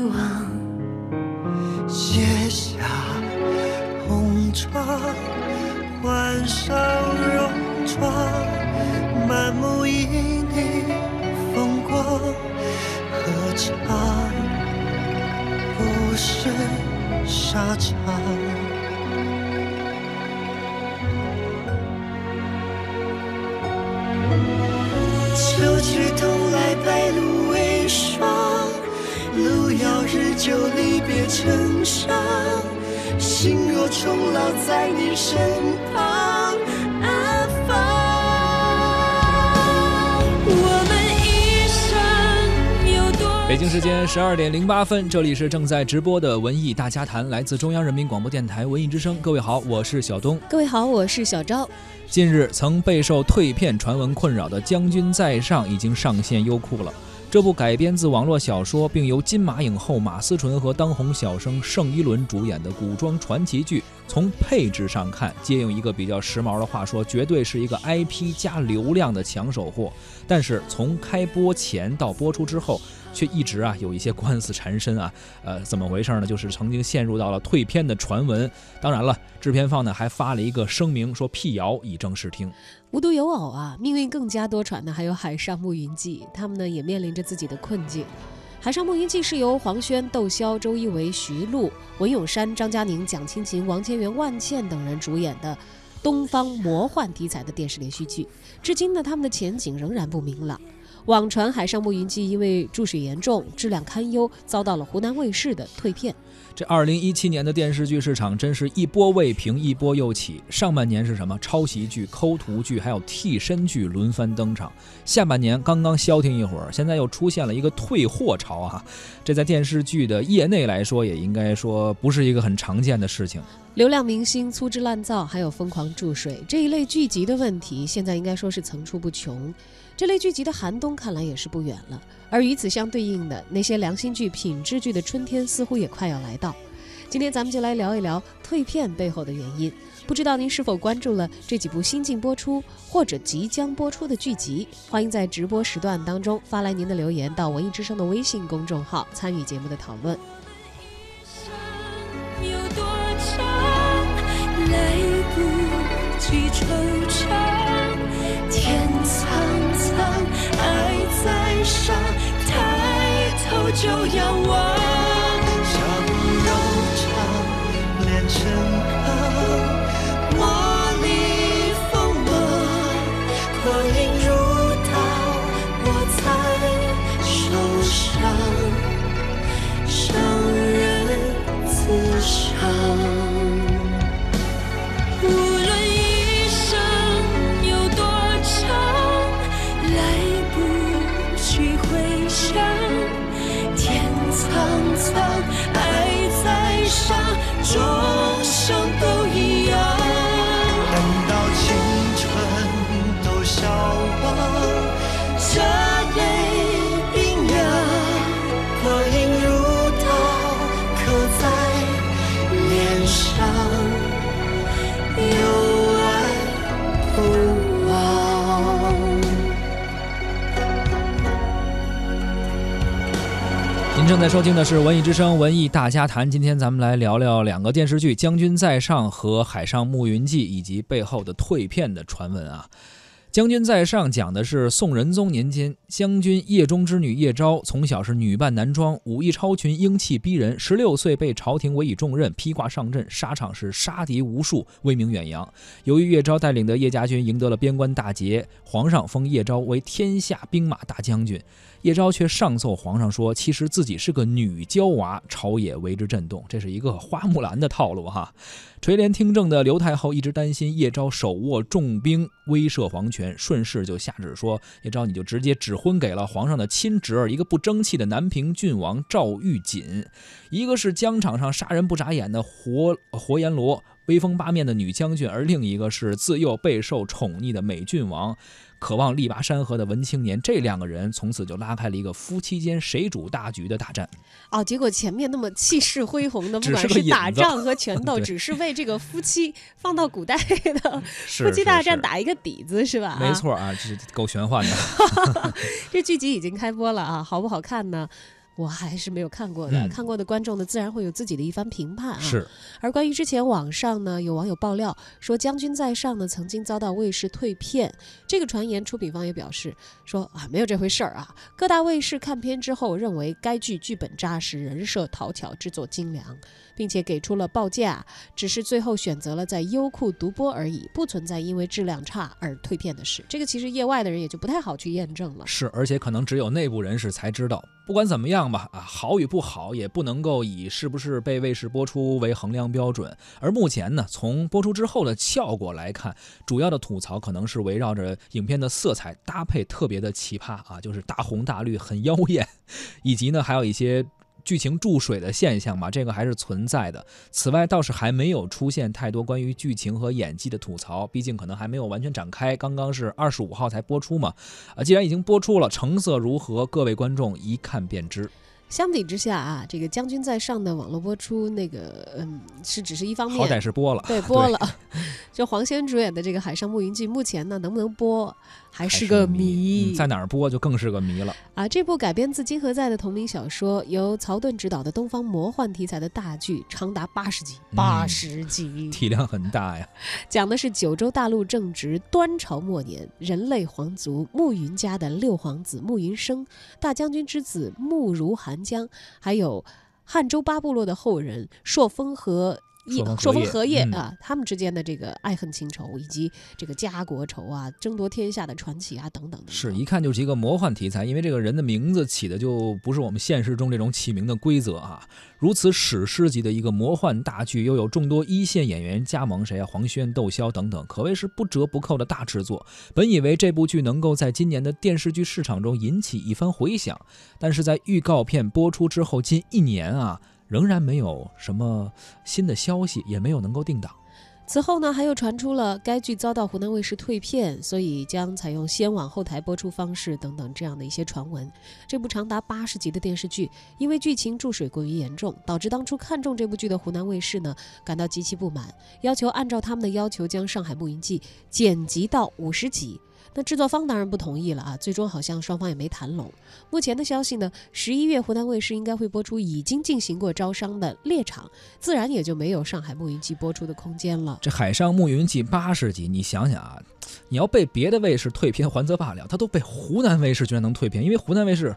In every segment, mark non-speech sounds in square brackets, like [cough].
虚妄。卸下红妆，换上戎装，满目旖旎风光，何尝不是沙场？秋去冬来，白遥日久，离别成伤。心若终老在你身旁，安放。我们一生有多北京时间十二点零八分，这里是正在直播的文艺大家谈，来自中央人民广播电台文艺之声。各位好，我是小东。各位好，我是小昭。近日曾备受退片传闻困扰的《将军在上》已经上线优酷了。这部改编自网络小说，并由金马影后马思纯和当红小生盛一伦主演的古装传奇剧，从配置上看，借用一个比较时髦的话说，绝对是一个 IP 加流量的抢手货。但是从开播前到播出之后，却一直啊有一些官司缠身啊，[laughs] 呃，怎么回事呢？就是曾经陷入到了退片的传闻。当然了，制片方呢还发了一个声明，说辟谣以正视听。无独有偶啊，命运更加多舛的还有《海上牧云记》，他们呢也面临着自己的困境。《海上牧云记》是由黄轩、窦骁、周一围、徐璐、文咏珊、张嘉宁、蒋勤勤、王千源、万茜等人主演的东方魔幻题材的电视连续剧，至今呢他们的前景仍然不明朗。网传《海上牧云记》因为注水严重、质量堪忧，遭到了湖南卫视的退片。这二零一七年的电视剧市场真是一波未平，一波又起。上半年是什么？抄袭剧、抠图剧，还有替身剧轮番登场。下半年刚刚消停一会儿，现在又出现了一个退货潮啊！这在电视剧的业内来说，也应该说不是一个很常见的事情。流量明星粗制滥造，还有疯狂注水这一类剧集的问题，现在应该说是层出不穷。这类剧集的寒冬看来也是不远了，而与此相对应的那些良心剧、品质剧的春天似乎也快要来到。今天咱们就来聊一聊退片背后的原因。不知道您是否关注了这几部新近播出或者即将播出的剧集？欢迎在直播时段当中发来您的留言到文艺之声的微信公众号，参与节目的讨论。有多就仰望。像柔肠炼成钢，磨砺锋芒，光阴如刀，我在手上，伤人自伤。无论一生有多长，来不及回想。苍苍正在收听的是《文艺之声·文艺大家谈》，今天咱们来聊聊两个电视剧《将军在上》和《海上牧云记》，以及背后的退片的传闻啊。《将军在上》讲的是宋仁宗年间，将军叶中之女叶昭从小是女扮男装，武艺超群，英气逼人。十六岁被朝廷委以重任，披挂上阵，沙场是杀敌无数，威名远扬。由于叶昭带领的叶家军赢得了边关大捷，皇上封叶昭为天下兵马大将军。叶昭却上奏皇上说，其实自己是个女娇娃，朝野为之震动。这是一个花木兰的套路哈。垂帘听政的刘太后一直担心叶昭手握重兵威慑皇权，顺势就下旨说：“叶昭，你就直接指婚给了皇上的亲侄儿，一个不争气的南平郡王赵玉锦，一个是疆场上杀人不眨眼的活活阎罗威风八面的女将军，而另一个是自幼备受宠溺的美郡王，渴望力拔山河的文青年。这两个人从此就拉开了一个夫妻间谁主大局的大战。哦，结果前面那么气势恢宏的，[laughs] 不管是打仗和拳头，只是为这个夫妻放到古代的 [laughs] 夫妻大战打一个底子，是吧？没。错啊，这是够玄幻的。[laughs] 这剧集已经开播了啊，好不好看呢？我还是没有看过的，嗯看过的观众呢，自然会有自己的一番评判啊。是，而关于之前网上呢有网友爆料说《将军在上》呢曾经遭到卫视退片，这个传言出品方也表示说啊没有这回事儿啊。各大卫视看片之后认为该剧剧本扎实，人设讨巧，制作精良，并且给出了报价，只是最后选择了在优酷独播而已，不存在因为质量差而退片的事。这个其实业外的人也就不太好去验证了。是，而且可能只有内部人士才知道。不管怎么样吧，啊，好与不好也不能够以是不是被卫视播出为衡量标准。而目前呢，从播出之后的效果来看，主要的吐槽可能是围绕着影片的色彩搭配特别的奇葩啊，就是大红大绿，很妖艳，以及呢还有一些。剧情注水的现象嘛，这个还是存在的。此外，倒是还没有出现太多关于剧情和演技的吐槽，毕竟可能还没有完全展开。刚刚是二十五号才播出嘛，啊，既然已经播出了，成色如何，各位观众一看便知。相比之下啊，这个《将军在上》的网络播出，那个嗯，是只是一方面，好歹是播了，对 [laughs] 播了。[laughs] 就黄轩主演的这个《海上牧云记》，目前呢能不能播还是个谜。嗯在哪儿播就更是个谜了。啊，这部改编自金河在的同名小说，由曹盾执导的东方魔幻题材的大剧，长达八十集，嗯八十集，体量很大呀。[laughs] 讲的是九州大陆正值端朝末年，人类皇族慕云家的六皇子慕云生、大将军之子慕如寒江，还有汉州八部落的后人朔风和朔风荷叶嗯荷叶啊，他们之间的这个爱恨情仇，以及这个家国仇啊、争夺天下的传奇啊等等等等是一看就是一个魔幻题材，因为这个人的名字起的就不是我们现实中这种起名的规则啊。如此史诗级的一个魔幻大剧，又有众多一线演员加盟，谁啊？黄轩、窦骁等等，可谓是不折不扣的大制作。本以为这部剧能够在今年的电视剧市场中引起一番回响，但是在预告片播出之后近一年啊，仍然没有什么新的消息，也没有能够定档。此后呢，还又传出了该剧遭到湖南卫视退片，所以将采用先往后台播出方式等等这样的一些传闻。这部长达八十集的电视剧，因为剧情注水过于严重，导致当初看中这部剧的湖南卫视呢感到极其不满，要求按照他们的要求将《上海牧云记》剪辑到五十集。那制作方当然不同意了啊，最终好像双方也没谈拢。目前的消息呢，十一月湖南卫视应该会播出已经进行过招商的《猎场》，自然也就没有《上海牧云记》播出的空间了。这《海上牧云记》八十集，你想想啊，你要被别的卫视退片还则罢了，它都被湖南卫视居然能退片，因为湖南卫视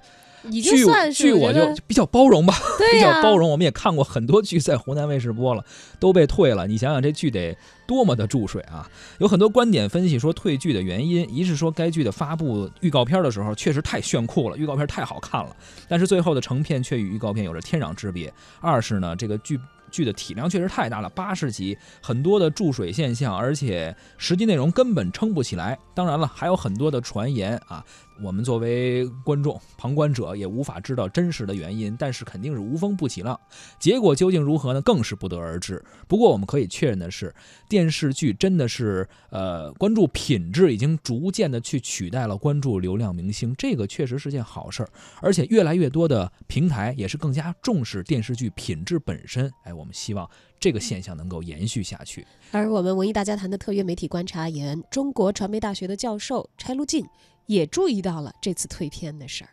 已经据算是据我就比较包容吧，比较包容。我们也看过很多剧在湖南卫视播了，都被退了。你想想这剧得多么的注水啊！有很多观点分析说退剧的原因，一是说该剧的发布预告片的时候确实太炫酷了，预告片太好看了，但是最后的成片却与预告片有着天壤之别；二是呢这个剧。剧的体量确实太大了，八十集，很多的注水现象，而且实际内容根本撑不起来。当然了，还有很多的传言啊，我们作为观众、旁观者也无法知道真实的原因，但是肯定是无风不起浪。结果究竟如何呢？更是不得而知。不过我们可以确认的是，电视剧真的是呃关注品质已经逐渐的去取代了关注流量明星，这个确实是件好事儿。而且越来越多的平台也是更加重视电视剧品质本身。哎，我们希望这个现象能够延续下去。而我们文艺大家谈的特约媒体观察员、中国传媒大学的教授柴路静也注意到了这次退片的事儿。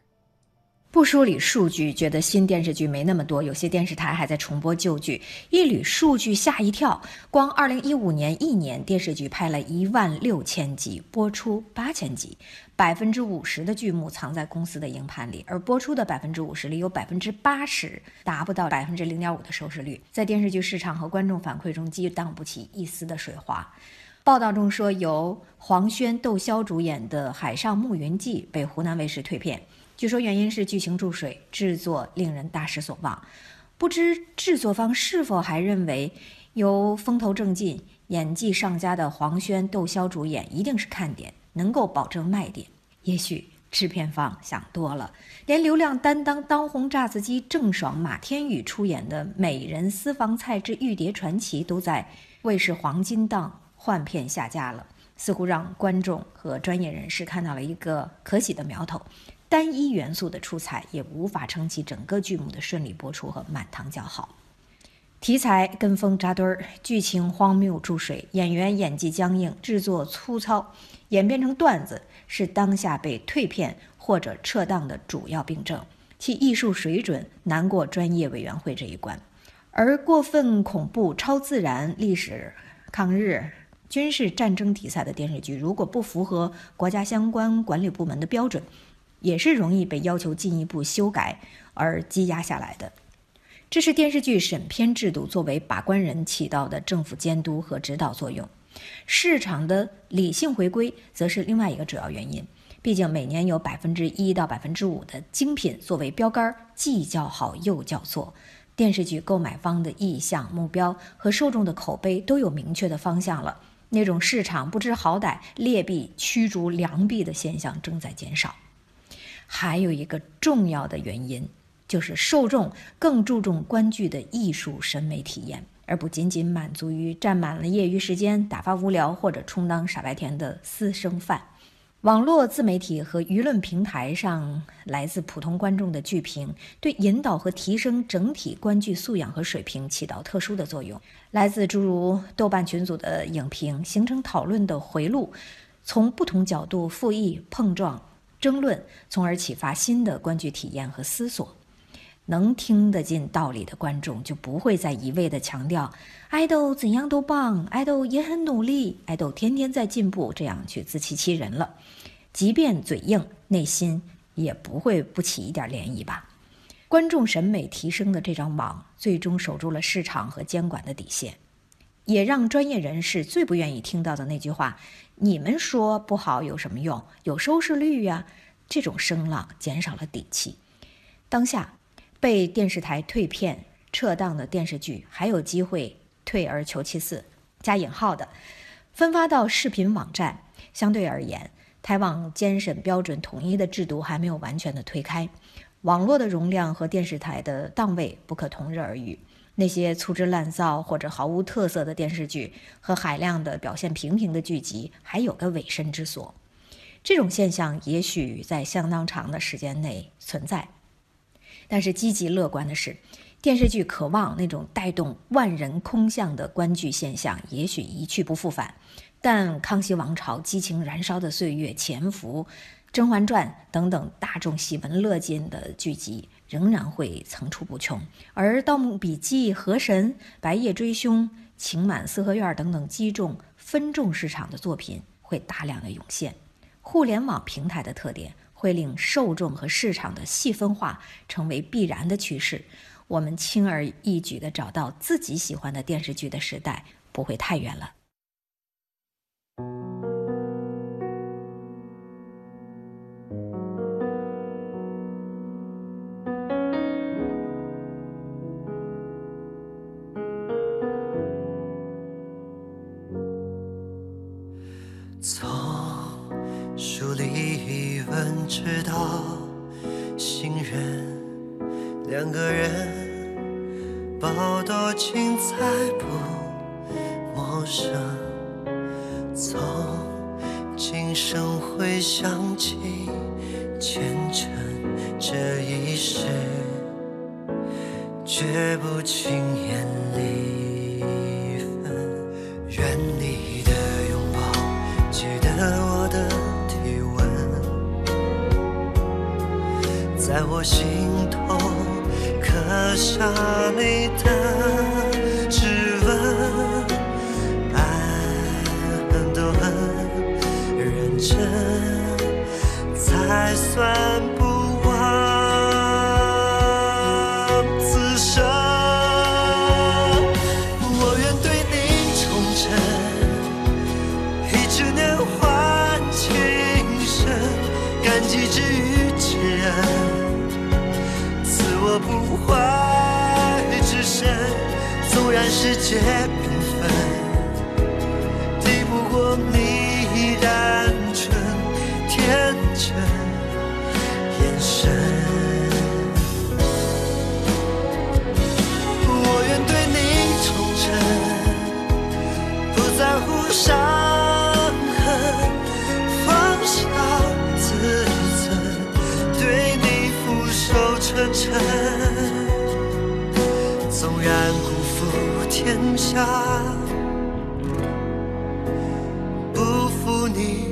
不梳理数据，觉得新电视剧没那么多，有些电视台还在重播旧剧。一捋数据，吓一跳，光2015年一年电视剧拍了一万六千集，播出八千集，百分之五十的剧目藏在公司的硬盘里，而播出的百分之五十里有百分之八十达不到百分之零点五的收视率，在电视剧市场和观众反馈中激荡不起一丝的水花。报道中说，由黄轩、窦骁主演的《海上牧云记》被湖南卫视退片。据说原因是剧情注水，制作令人大失所望。不知制作方是否还认为由风头正劲、演技上佳的黄轩、窦骁主演一定是看点，能够保证卖点？也许制片方想多了，连流量担当当红炸子鸡郑爽、马天宇出演的《美人私房菜之玉蝶传奇》都在卫视黄金档换片下架了，似乎让观众和专业人士看到了一个可喜的苗头。单一元素的出彩也无法撑起整个剧目的顺利播出和满堂叫好。题材跟风扎堆儿，剧情荒谬注水，演员演技僵硬，制作粗糙，演变成段子，是当下被退片或者撤档的主要病症。其艺术水准难过专业委员会这一关。而过分恐怖、超自然、历史、抗日、军事战争题材的电视剧，如果不符合国家相关管理部门的标准，也是容易被要求进一步修改而积压下来的。这是电视剧审片制度作为把关人起到的政府监督和指导作用。市场的理性回归则是另外一个主要原因。毕竟每年有百分之一到百分之五的精品作为标杆，既叫好又叫座。电视剧购买方的意向、目标和受众的口碑都有明确的方向了。那种市场不知好歹、劣币驱逐良币的现象正在减少。还有一个重要的原因，就是受众更注重观剧的艺术审美体验，而不仅仅满足于占满了业余时间、打发无聊或者充当傻白甜的私生饭。网络自媒体和舆论平台上来自普通观众的剧评，对引导和提升整体观剧素养和水平起到特殊的作用。来自诸如豆瓣群组的影评，形成讨论的回路，从不同角度复议碰撞。争论，从而启发新的观剧体验和思索。能听得进道理的观众，就不会再一味地强调爱豆怎样都棒，爱豆也很努力，爱豆天天在进步，这样去自欺欺人了。即便嘴硬，内心也不会不起一点涟漪吧？观众审美提升的这张网，最终守住了市场和监管的底线，也让专业人士最不愿意听到的那句话。你们说不好有什么用？有收视率呀！这种声浪减少了底气。当下被电视台退片撤档的电视剧，还有机会退而求其次（加引号的）分发到视频网站。相对而言，台网监审标准统一的制度还没有完全的推开，网络的容量和电视台的档位不可同日而语。那些粗制滥造或者毫无特色的电视剧和海量的表现平平的剧集，还有个委身之所。这种现象也许在相当长的时间内存在，但是积极乐观的是，电视剧渴望那种带动万人空巷的观剧现象，也许一去不复返。但康熙王朝激情燃烧的岁月、潜伏、《甄嬛传》等等大众喜闻乐见的剧集。仍然会层出不穷，而《盗墓笔记》《河神》《白夜追凶》《情满四合院》等等击中分众市场的作品会大量的涌现。互联网平台的特点会令受众和市场的细分化成为必然的趋势。我们轻而易举地找到自己喜欢的电视剧的时代不会太远了。这一世，绝不轻言离分。愿你的拥抱记得我的体温。在我心头刻下你的己之于知人。我不坏之身，纵然世界缤纷，敌不过你单纯天真眼神。我愿对你忠诚，不在乎伤尘，纵然辜负天下，不负你。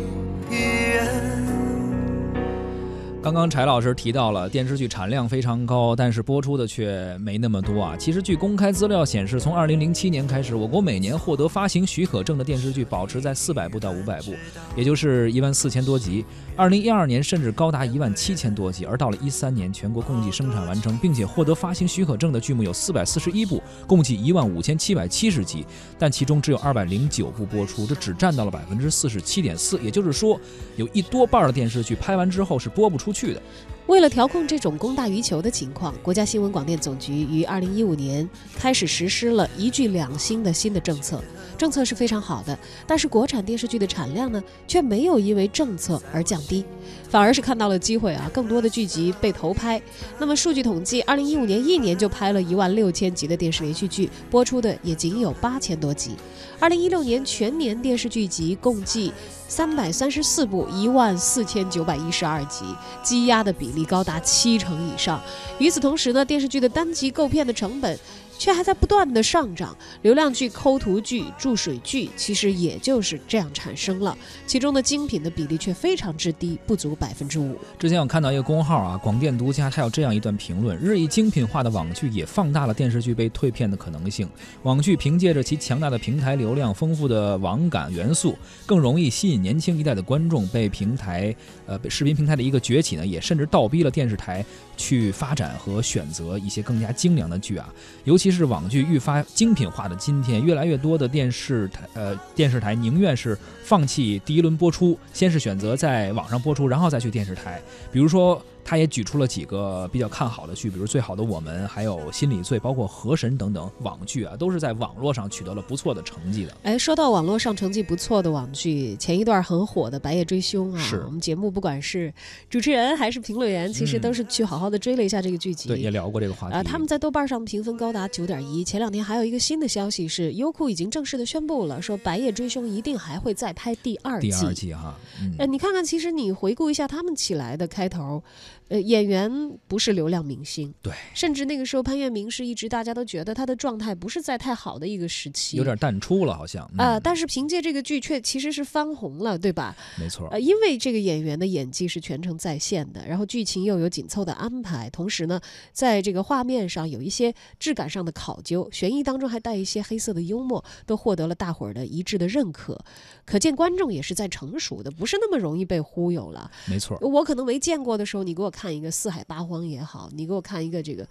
刚刚柴老师提到了电视剧产量非常高，但是播出的却没那么多啊。其实，据公开资料显示，从2007年开始，我国每年获得发行许可证的电视剧保持在400部到500部，也就是一万四千多集。2012年甚至高达一万七千多集，而到了13年，全国共计生产完成并且获得发行许可证的剧目有441部，共计一万五千七百七十集，但其中只有209部播出，这只占到了百分之四十七点四。也就是说，有一多半的电视剧拍完之后是播不出。去去的。为了调控这种供大于求的情况，国家新闻广电总局于二零一五年开始实施了一剧两星的新的政策。政策是非常好的，但是国产电视剧的产量呢，却没有因为政策而降低，反而是看到了机会啊，更多的剧集被投拍。那么数据统计，二零一五年一年就拍了一万六千集的电视连续剧，播出的也仅有八千多集。二零一六年全年电视剧集共计三百三十四部，一万四千九百一十二集，积压的比例高达七成以上。与此同时呢，电视剧的单集购片的成本。却还在不断的上涨，流量剧、抠图剧、注水剧，其实也就是这样产生了。其中的精品的比例却非常之低，不足百分之五。之前我看到一个公号啊，广电独家，它有这样一段评论：日益精品化的网剧也放大了电视剧被退片的可能性。网剧凭借着其强大的平台流量、丰富的网感元素，更容易吸引年轻一代的观众。被平台，呃，视频平台的一个崛起呢，也甚至倒逼了电视台去发展和选择一些更加精良的剧啊，尤其。是网剧愈发精品化的今天，越来越多的电视台呃电视台宁愿是放弃第一轮播出，先是选择在网上播出，然后再去电视台，比如说。他也举出了几个比较看好的剧，比如《最好的我们》，还有《心理罪》，包括《河神》等等网剧啊，都是在网络上取得了不错的成绩的。哎，说到网络上成绩不错的网剧，前一段很火的《白夜追凶》啊，是我们节目不管是主持人还是评论员，其实都是去好好的追了一下这个剧集。对，也聊过这个话题。啊，他们在豆瓣上评分高达九点一。前两天还有一个新的消息是，优酷已经正式的宣布了，说《白夜追凶》一定还会再拍第二季。第二季哈，呃，你看看，其实你回顾一下他们起来的开头，呃，演员。不是流量明星，对，甚至那个时候潘粤明是一直大家都觉得他的状态不是在太好的一个时期，有点淡出了，好像啊。但是凭借这个剧却其实是翻红了，对吧？没错，呃，因为这个演员的演技是全程在线的，然后剧情又有紧凑的安排，同时呢，在这个画面上有一些质感上的考究，悬疑当中还带一些黑色的幽默，都获得了大伙儿的一致的认可。可见观众也是在成熟的，不是那么容易被忽悠了。没错，我可能没见过的时候，你给我看一个四海。八荒也好，你给我看一个这个，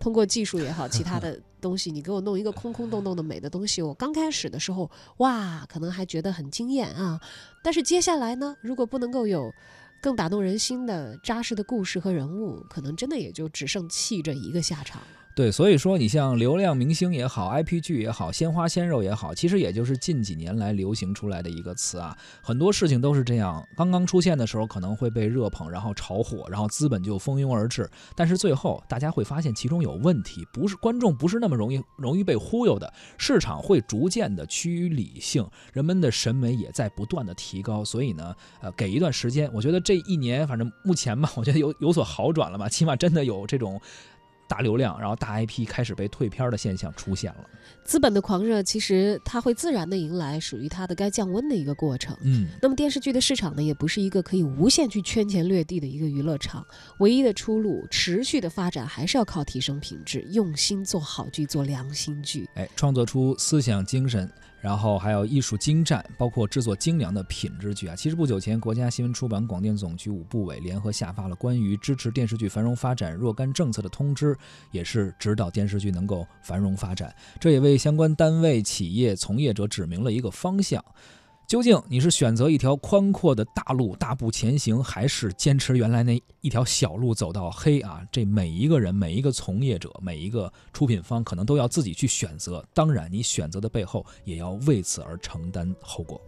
通过技术也好，其他的东西，你给我弄一个空空洞洞的美的东西。我刚开始的时候，哇，可能还觉得很惊艳啊。但是接下来呢，如果不能够有更打动人心的扎实的故事和人物，可能真的也就只剩气这一个下场。对，所以说你像流量明星也好，IP 剧也好，鲜花鲜肉也好，其实也就是近几年来流行出来的一个词啊。很多事情都是这样，刚刚出现的时候可能会被热捧，然后炒火，然后资本就蜂拥而至。但是最后大家会发现其中有问题，不是观众不是那么容易容易被忽悠的，市场会逐渐的趋于理性，人们的审美也在不断的提高。所以呢，呃，给一段时间，我觉得这一年反正目前吧，我觉得有有所好转了吧，起码真的有这种。大流量，然后大 IP 开始被退片的现象出现了。资本的狂热，其实它会自然的迎来属于它的该降温的一个过程。嗯，那么电视剧的市场呢，也不是一个可以无限去圈钱掠地的一个娱乐场。唯一的出路，持续的发展，还是要靠提升品质，用心做好剧，做良心剧。哎，创作出思想精神。然后还有艺术精湛，包括制作精良的品质剧啊。其实不久前，国家新闻出版广电总局五部委联合下发了关于支持电视剧繁荣发展若干政策的通知，也是指导电视剧能够繁荣发展。这也为相关单位、企业从业者指明了一个方向。究竟你是选择一条宽阔的大路大步前行，还是坚持原来那一条小路走到黑啊？这每一个人、每一个从业者、每一个出品方，可能都要自己去选择。当然，你选择的背后也要为此而承担后果。